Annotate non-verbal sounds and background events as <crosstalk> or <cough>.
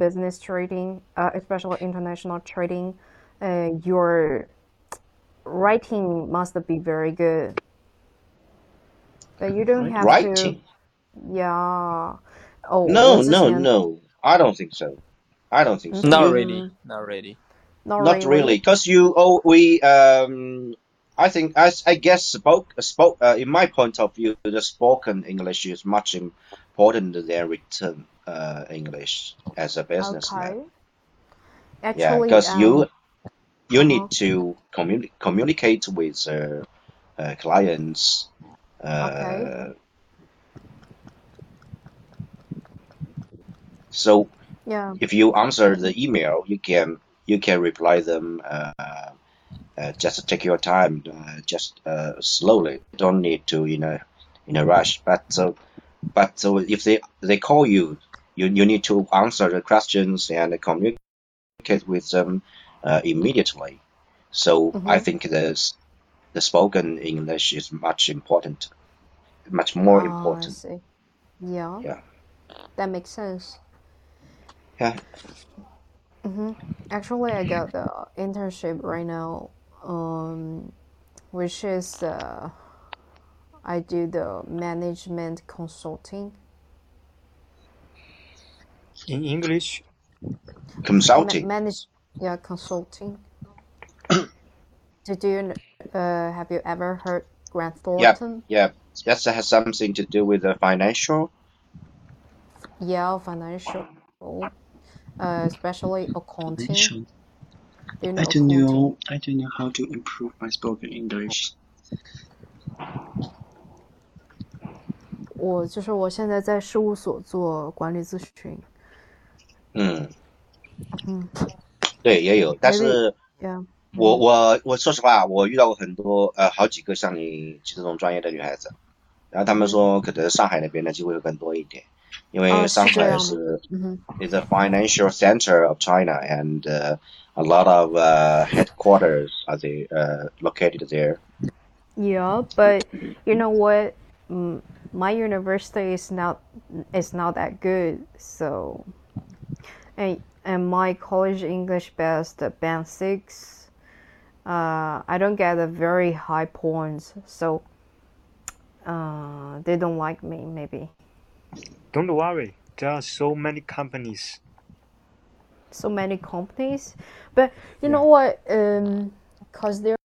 business trading, uh, especially international trading, uh, your writing must be very good. But you don't have writing. to. Yeah. Oh, No, no, no. I don't think so. I don't think so. Not mm-hmm. really, not really. not really. because you oh we um. I think i guess spoke spoke uh, in my point of view, the spoken English is much important than written uh English as a businessman. Okay. Yeah, because you um, you uh-huh. need to communi- communicate with uh, uh, clients. Uh, Okay. so Yeah. if you answer the email, you can you can reply them. Uh, uh, just take your time, uh, just uh, slowly. Don't need to in a in a rush. But so but so if they they call you, you you need to answer the questions and communicate with them uh, immediately. So I Mm-hmm. think this the spoken English is much important, much more I important. see. Yeah, Yeah, that makes sense. yeah. Mm-hmm. Actually, I got the internship right now, um, which is uh, I do the management consulting In English, Ma Consulting. manage, yeah, consulting. <coughs> Did you, uh, have you ever heard Grant Yeah, Thornton? yeah. That has something to do with the financial. Yeah, financial, uh, especially accounting. Financial. Do you know I don't accounting? know. I don't know how to improve my spoken English. 我就是我现在在事务所做管理咨询。 嗯，嗯对，也有。但，maybe 是 yeah，我嗯我我说实话，我遇到过很多呃好几个像你这种专业的女孩子，然后她们嗯说可能上海那边的机会会更多一点，因啊，为上海是这样的。是嗯哼。 is a financial center of China and uh, a lot of uh, headquarters are they, uh, located there. Yeah, but you know what? Mm, my university is not is not that good. So, and and my college English best band six. Uh, I don't get a very high points, so uh, they don't like me. Maybe don't worry. There are so many companies. so many companies, but you Yeah. know what? Um, cause there